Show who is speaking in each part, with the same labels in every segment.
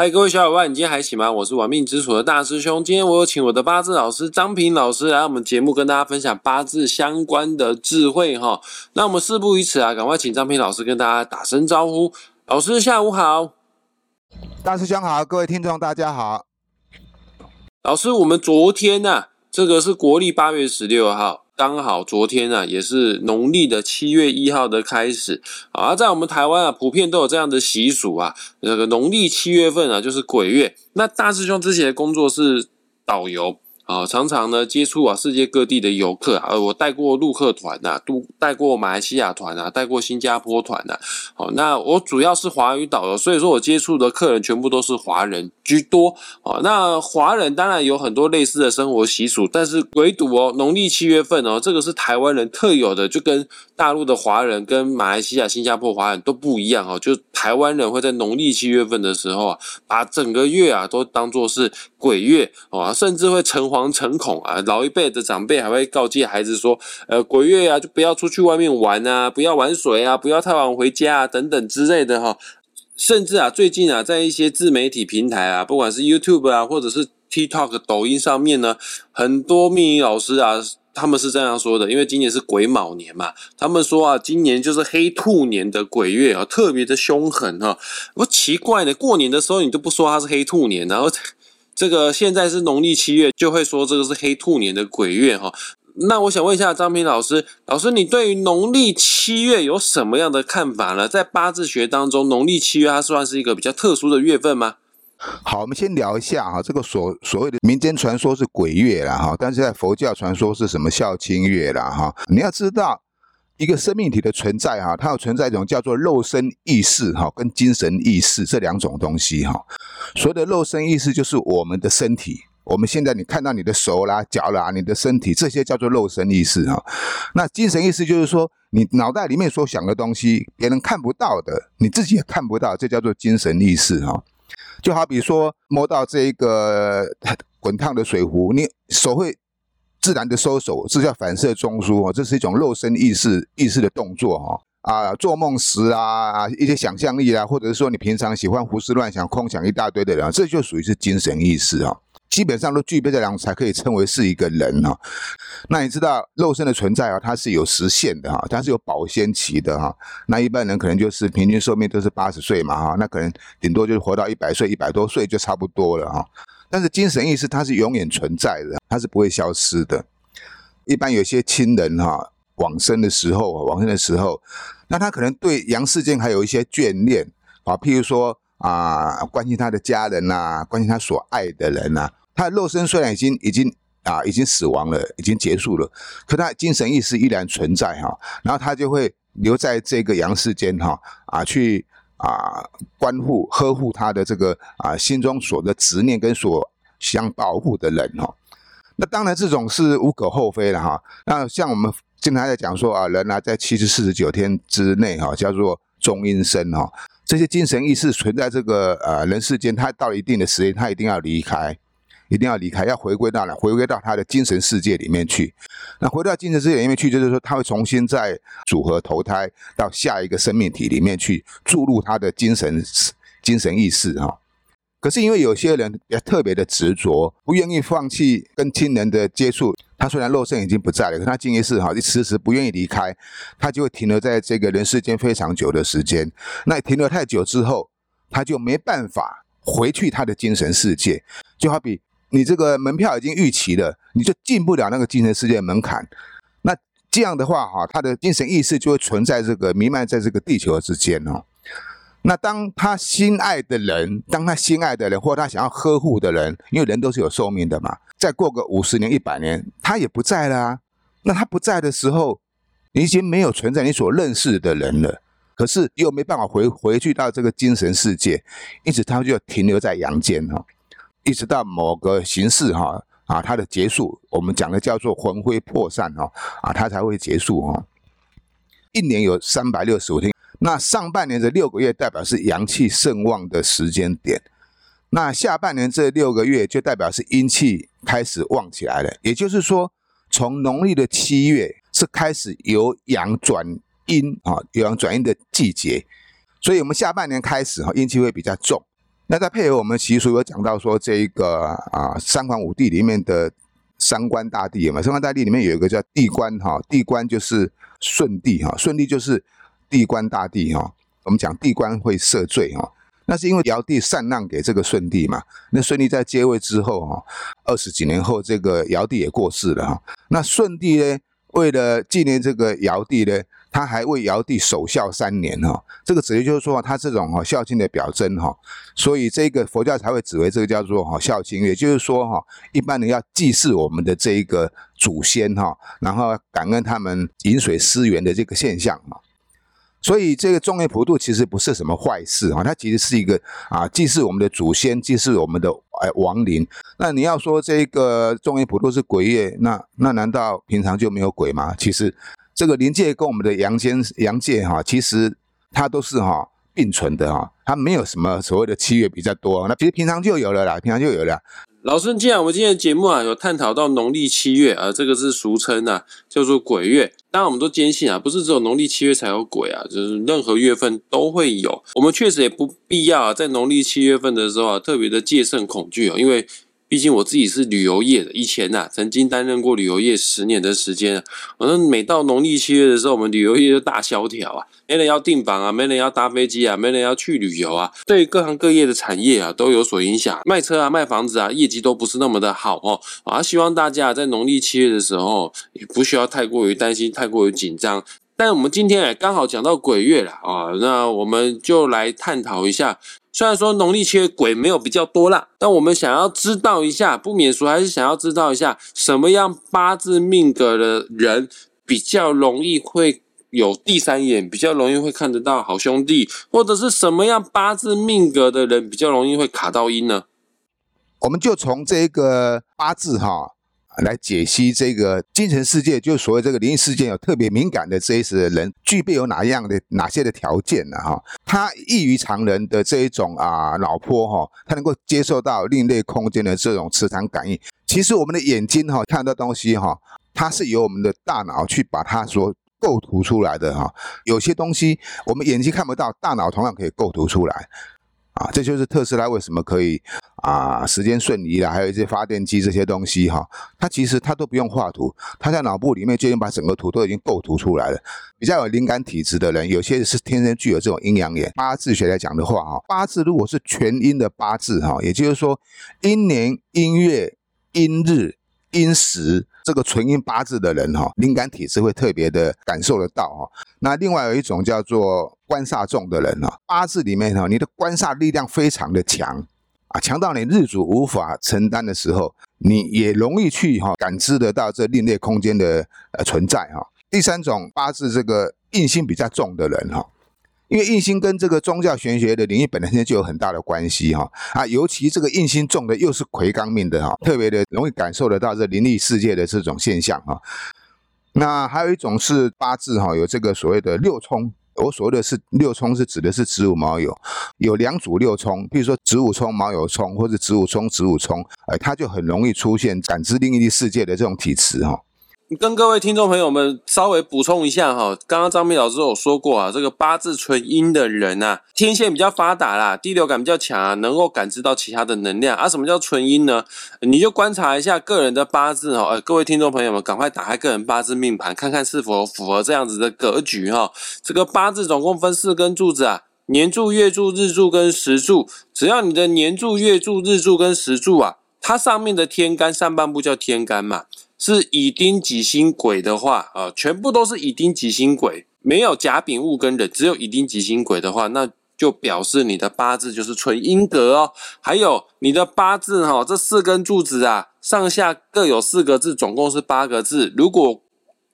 Speaker 1: 嗨，各位小伙伴，你今天还行吗？我是玩命之楚的大师兄。今天我有请我的八字老师张平老师来我们节目，跟大家分享八字相关的智慧哈。那我们事不宜迟啊，赶快请张平老师跟大家打声招呼。老师下午好，
Speaker 2: 大师兄好，各位听众大家好。
Speaker 1: 老师，我们昨天呢，这个是国历八月十六号。刚好昨天啊，也是农历的七月一号的开始啊，在我们台湾啊，普遍都有这样的习俗啊。这个农历七月份啊，就是鬼月。那大师兄之前的工作是导游。啊，常常呢接触啊世界各地的游客啊，我带过陆客团呐，都带过马来西亚团啊，带过新加坡团呐。好，那我主要是华语导游，所以说我接触的客人全部都是华人居多。啊，那华人当然有很多类似的生活习俗，但是唯独哦，农历七月份哦，这个是台湾人特有的，就跟大陆的华人跟马来西亚、新加坡华人都不一样哦，就台湾人会在农历七月份的时候啊，把整个月啊都当做是鬼月啊，甚至会诚惶。诚恐啊！老一辈的长辈还会告诫孩子说：“呃，鬼月啊，就不要出去外面玩啊，不要玩水啊，不要太晚回家啊，等等之类的哈。”甚至啊，最近啊，在一些自媒体平台啊，不管是 YouTube 啊，或者是 TikTok、抖音上面呢，很多命理老师啊，他们是这样说的：因为今年是癸卯年嘛，他们说啊，今年就是黑兔年的鬼月啊，特别的凶狠哈。不奇怪呢，过年的时候你都不说它是黑兔年，然后。这个现在是农历七月，就会说这个是黑兔年的鬼月哈。那我想问一下张平老师，老师你对于农历七月有什么样的看法呢？在八字学当中，农历七月它算是一个比较特殊的月份吗？
Speaker 2: 好，我们先聊一下哈，这个所所谓的民间传说是鬼月了哈，但是在佛教传说是什么孝亲月了哈。你要知道。一个生命体的存在哈，它有存在一种叫做肉身意识哈，跟精神意识这两种东西哈。所谓的肉身意识就是我们的身体，我们现在你看到你的手啦、脚啦，你的身体这些叫做肉身意识哈。那精神意识就是说你脑袋里面所想的东西，别人看不到的，你自己也看不到，这叫做精神意识哈。就好比说摸到这一个滚烫的水壶，你手会。自然的收手，这叫反射中枢哦，这是一种肉身意识意识的动作哈啊，做梦时啊，一些想象力啊，或者是说你平常喜欢胡思乱想、空想一大堆的人，这就属于是精神意识啊，基本上都具备这两种才可以称为是一个人哈。那你知道肉身的存在啊，它是有时限的哈，它是有保鲜期的哈。那一般人可能就是平均寿命都是八十岁嘛哈，那可能顶多就是活到一百岁、一百多岁就差不多了哈。但是精神意识它是永远存在的，它是不会消失的。一般有些亲人哈往生的时候，往生的时候，那他可能对阳世间还有一些眷恋啊，譬如说啊，关心他的家人呐，关心他所爱的人呐。他肉身虽然已经已经啊已经死亡了，已经结束了，可他精神意识依然存在哈。然后他就会留在这个阳世间哈啊去。啊，关护呵护他的这个啊，心中所的执念跟所想保护的人哈，那当然这种是无可厚非的哈。那像我们经常在讲说啊，人啊在七十四十九天之内哈，叫做中阴身哈，这些精神意识存在这个呃人世间，他到了一定的时间，他一定要离开。一定要离开，要回归到哪？回归到他的精神世界里面去。那回到精神世界里面去，就是说他会重新再组合投胎到下一个生命体里面去，注入他的精神精神意识哈。可是因为有些人也特别的执着，不愿意放弃跟亲人的接触。他虽然肉身已经不在了，可他精意识哈，迟迟不愿意离开，他就会停留在这个人世间非常久的时间。那停留太久之后，他就没办法回去他的精神世界，就好比。你这个门票已经预期了，你就进不了那个精神世界门槛。那这样的话，哈，他的精神意识就会存在这个弥漫在这个地球之间哦。那当他心爱的人，当他心爱的人，或他想要呵护的人，因为人都是有寿命的嘛，再过个五十年、一百年，他也不在了。那他不在的时候，你已经没有存在你所认识的人了，可是又没办法回回去到这个精神世界，因此他就停留在阳间哈。一直到某个形式哈啊，它的结束，我们讲的叫做魂飞魄散哈啊，它才会结束哈。一年有三百六十五天，那上半年这六个月代表是阳气盛旺的时间点，那下半年这六个月就代表是阴气开始旺起来了。也就是说，从农历的七月是开始由阳转阴啊，由阳转阴的季节，所以我们下半年开始哈，阴气会比较重。那再配合我们习俗有讲到说，这一个啊三皇五帝里面的三官大帝嘛，三官大帝里面有一个叫地官哈，地官就是舜帝哈，舜帝就是地官大帝哈。我们讲地官会赦罪哈，那是因为尧帝禅让给这个舜帝嘛。那舜帝在接位之后哈，二十几年后，这个尧帝也过世了哈。那舜帝呢，为了纪念这个尧帝呢。他还为尧帝守孝三年哈，这个直接就是说他这种哈孝敬的表征哈，所以这个佛教才会指为这个叫做哈孝亲，也就是说哈一般人要祭祀我们的这一个祖先哈，然后感恩他们饮水思源的这个现象嘛。所以这个众业普渡其实不是什么坏事哈，它其实是一个啊祭祀我们的祖先，祭祀我们的哎亡灵。那你要说这个众业普渡是鬼业，那那难道平常就没有鬼吗？其实。这个灵界跟我们的阳间阳界哈，其实它都是哈并存的哈，它没有什么所谓的七月比较多，那其实平常就有了啦，平常就有了。
Speaker 1: 老师，既然我们今天的节目啊有探讨到农历七月啊，这个是俗称啊叫做鬼月，当然我们都坚信啊，不是只有农历七月才有鬼啊，就是任何月份都会有。我们确实也不必要，在农历七月份的时候啊，特别的戒慎恐惧啊，因为。毕竟我自己是旅游业的，以前呐曾经担任过旅游业十年的时间。反正每到农历七月的时候，我们旅游业就大萧条啊，没人要订房啊，没人要搭飞机啊，没人要去旅游啊，对各行各业的产业啊都有所影响，卖车啊、卖房子啊，业绩都不是那么的好哦。啊，希望大家在农历七月的时候，也不需要太过于担心，太过于紧张。但我们今天也刚好讲到鬼月了啊，那我们就来探讨一下。虽然说农历七月鬼没有比较多啦，但我们想要知道一下，不免俗还是想要知道一下，什么样八字命格的人比较容易会有第三眼，比较容易会看得到好兄弟，或者是什么样八字命格的人比较容易会卡到阴呢？
Speaker 2: 我们就从这个八字哈。来解析这个精神世界，就所谓这个灵异事件有特别敏感的这一的人，具备有哪样的哪些的条件呢？哈，他异于常人的这一种啊脑波哈，他能够接受到另类空间的这种磁场感应。其实我们的眼睛哈看到东西哈，它是由我们的大脑去把它所构图出来的哈。有些东西我们眼睛看不到，大脑同样可以构图出来。啊，这就是特斯拉为什么可以啊，时间瞬移啦，还有一些发电机这些东西哈，它其实它都不用画图，它在脑部里面就已经把整个图都已经构图出来了。比较有灵感体质的人，有些是天生具有这种阴阳眼。八字学来讲的话哈，八字如果是全阴的八字哈，也就是说阴年、阴月、阴日。阴时这个纯阴八字的人哈，灵感体质会特别的感受得到哈。那另外有一种叫做官煞重的人哈，八字里面哈，你的官煞力量非常的强啊，强到你日主无法承担的时候，你也容易去哈感知得到这另类空间的呃存在哈。第三种八字这个印星比较重的人哈。因为印星跟这个宗教玄学的领域本身就有很大的关系哈啊，尤其这个印星重的又是魁罡命的哈，特别的容易感受得到这灵异世界的这种现象哈。那还有一种是八字哈，有这个所谓的六冲，我所谓的是六冲是指的是子午卯酉，有两组六冲，比如说子午冲、卯酉冲，或者子午冲、子午冲，哎，它就很容易出现感知另一世界的这种体质哈。
Speaker 1: 跟各位听众朋友们稍微补充一下哈，刚刚张明老师有说过啊，这个八字纯阴的人呐，天线比较发达啦，第六感比较强啊，能够感知到其他的能量啊。什么叫纯阴呢？你就观察一下个人的八字哈，呃，各位听众朋友们，赶快打开个人八字命盘，看看是否符合这样子的格局哈。这个八字总共分四根柱子啊，年柱、月柱、日柱跟时柱，只要你的年柱、月柱、日柱跟时柱啊，它上面的天干上半部叫天干嘛。是乙丁己辛癸的话啊，全部都是乙丁己辛癸，没有甲丙戊庚壬，只有乙丁己辛癸的话，那就表示你的八字就是纯阴格哦。还有你的八字哈，这四根柱子啊，上下各有四个字，总共是八个字。如果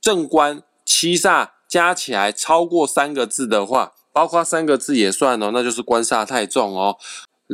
Speaker 1: 正官七煞加起来超过三个字的话，包括三个字也算哦，那就是官煞太重哦。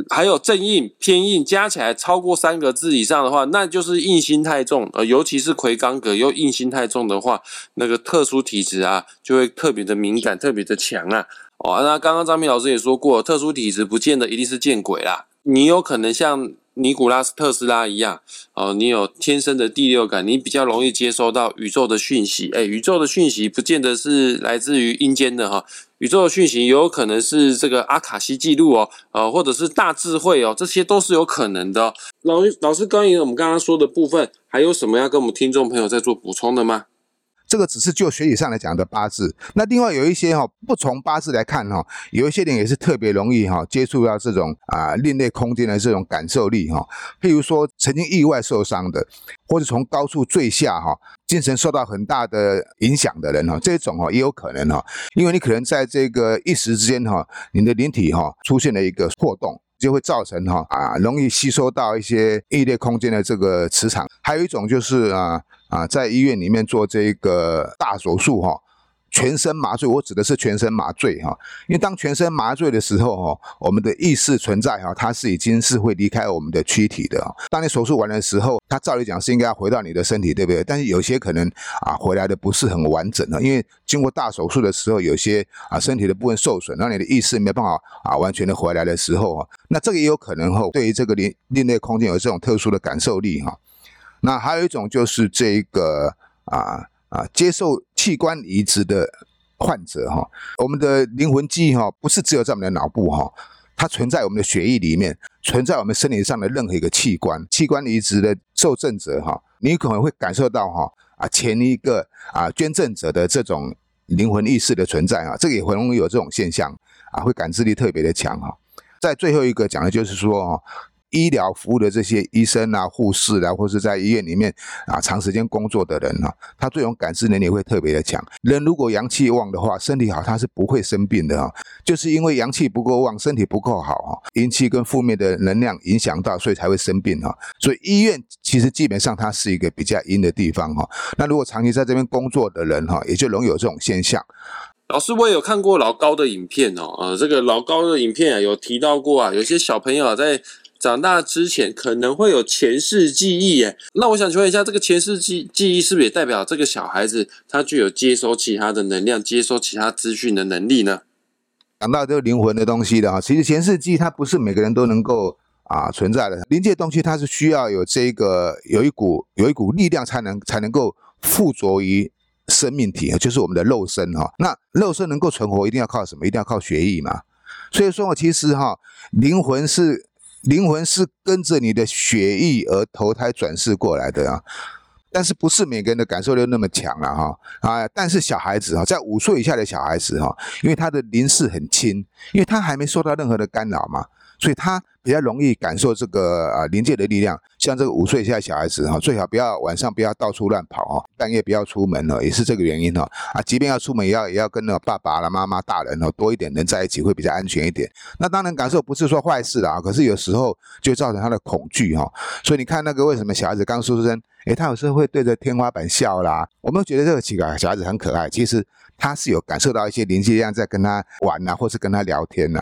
Speaker 1: 还有正印、偏印加起来超过三个字以上的话，那就是印星太重。呃，尤其是魁罡格又印星太重的话，那个特殊体质啊，就会特别的敏感、特别的强啊。哦，那刚刚张明老师也说过，特殊体质不见得一定是见鬼啦，你有可能像尼古拉斯特斯拉一样，哦，你有天生的第六感，你比较容易接收到宇宙的讯息。哎，宇宙的讯息不见得是来自于阴间的哈。宇宙的讯息也，有可能是这个阿卡西记录哦，呃，或者是大智慧哦，这些都是有可能的。老老师，关于我们刚刚说的部分，还有什么要跟我们听众朋友再做补充的吗？
Speaker 2: 这个只是就学习上来讲的八字，那另外有一些哈，不从八字来看哈，有一些人也是特别容易哈接触到这种啊另类空间的这种感受力哈，譬如说曾经意外受伤的，或者从高处坠下哈，精神受到很大的影响的人哈，这种哈也有可能哈，因为你可能在这个一时之间哈，你的灵体哈出现了一个破洞。就会造成哈啊，容易吸收到一些异类空间的这个磁场。还有一种就是啊啊，在医院里面做这个大手术哈。全身麻醉，我指的是全身麻醉哈，因为当全身麻醉的时候哈，我们的意识存在哈，它是已经是会离开我们的躯体的。当你手术完的时候，它照理讲是应该要回到你的身体，对不对？但是有些可能啊，回来的不是很完整啊，因为经过大手术的时候，有些啊身体的部分受损，让你的意识没办法啊完全的回来的时候啊，那这个也有可能哈，对于这个另另类空间有这种特殊的感受力哈。那还有一种就是这个啊。啊，接受器官移植的患者哈，我们的灵魂记忆哈，不是只有在我们的脑部哈，它存在我们的血液里面，存在我们身体上的任何一个器官。器官移植的受赠者哈，你可能会感受到哈啊前一个啊捐赠者的这种灵魂意识的存在啊，这个也很容易有这种现象啊，会感知力特别的强哈。在最后一个讲的就是说哈。医疗服务的这些医生啊、护士啊，或是在医院里面啊长时间工作的人啊，他这种感知能力会特别的强。人如果阳气旺的话，身体好，他是不会生病的啊。就是因为阳气不够旺，身体不够好哈，阴气跟负面的能量影响到，所以才会生病哈。所以医院其实基本上它是一个比较阴的地方哈。那如果长期在这边工作的人哈，也就容易有这种现象。
Speaker 1: 老师，我也有看过老高的影片哦，呃，这个老高的影片啊，有提到过啊，有些小朋友在。长大之前可能会有前世记忆，耶。那我想请问一下，这个前世记记忆是不是也代表这个小孩子他具有接收其他的能量、接收其他资讯的能力呢？
Speaker 2: 讲到这个灵魂的东西的啊，其实前世记忆它不是每个人都能够啊存在的，灵界东西它是需要有这个有一股有一股力量才能才能够附着于生命体，就是我们的肉身哈。那肉身能够存活，一定要靠什么？一定要靠血液嘛。所以说，我其实哈灵魂是。灵魂是跟着你的血液而投胎转世过来的啊，但是不是每个人的感受力那么强了哈啊！但是小孩子哈，在五岁以下的小孩子哈，因为他的灵视很轻，因为他还没受到任何的干扰嘛。所以他比较容易感受这个啊临界的力量，像这个五岁以下小孩子哈，最好不要晚上不要到处乱跑哦，半夜不要出门哦，也是这个原因哦啊，即便要出门也要也要跟那爸爸啦、妈妈、大人哦多一点人在一起会比较安全一点。那当然感受不是说坏事啦，可是有时候就造成他的恐惧哈。所以你看那个为什么小孩子刚出生，诶，他有时候会对着天花板笑啦，我们觉得这个几个小孩子很可爱，其实。他是有感受到一些灵气量在跟他玩呐，或是跟他聊天呐，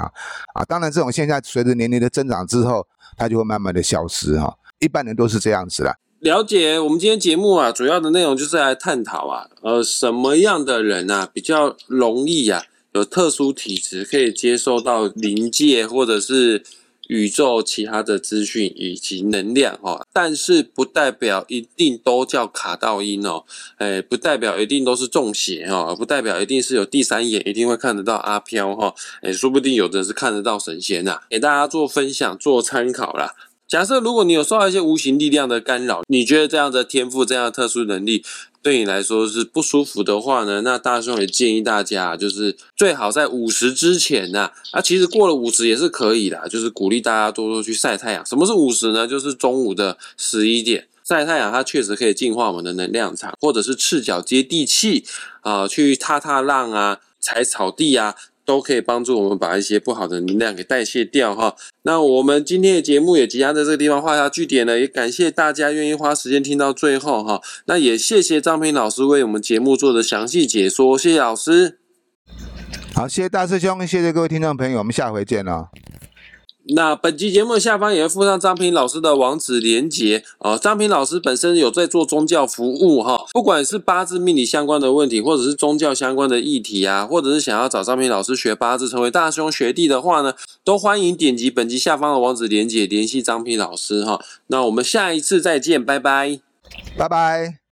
Speaker 2: 啊，当然这种现象随着年龄的增长之后，它就会慢慢的消失哈。一般人都是这样子啦。
Speaker 1: 了解，我们今天节目啊，主要的内容就是来探讨啊，呃，什么样的人啊比较容易啊有特殊体质，可以接受到灵界或者是。宇宙其他的资讯以及能量哈，但是不代表一定都叫卡道音哦，哎，不代表一定都是中邪哦，不代表一定是有第三眼一定会看得到阿飘哈，哎，说不定有的是看得到神仙呐，给大家做分享做参考啦。假设如果你有受到一些无形力量的干扰，你觉得这样的天赋、这样的特殊能力对你来说是不舒服的话呢？那大兄也建议大家，就是最好在五十之前呐，啊，其实过了五十也是可以的，就是鼓励大家多多去晒太阳。什么是五十呢？就是中午的十一点晒太阳，它确实可以净化我们的能量场，或者是赤脚接地气啊，去踏踏浪啊，踩草地啊。都可以帮助我们把一些不好的能量给代谢掉哈。那我们今天的节目也即将在这个地方画下句点了，也感谢大家愿意花时间听到最后哈。那也谢谢张平老师为我们节目做的详细解说，谢谢老师。
Speaker 2: 好，谢谢大师兄，谢谢各位听众朋友，我们下回见了。
Speaker 1: 那本期节目下方也会附上张平老师的网址连接啊。张平老师本身有在做宗教服务哈，不管是八字命理相关的问题，或者是宗教相关的议题啊，或者是想要找张平老师学八字，成为大兄学弟的话呢，都欢迎点击本集下方的网址连接联系张平老师哈。那我们下一次再见，拜拜，
Speaker 2: 拜拜。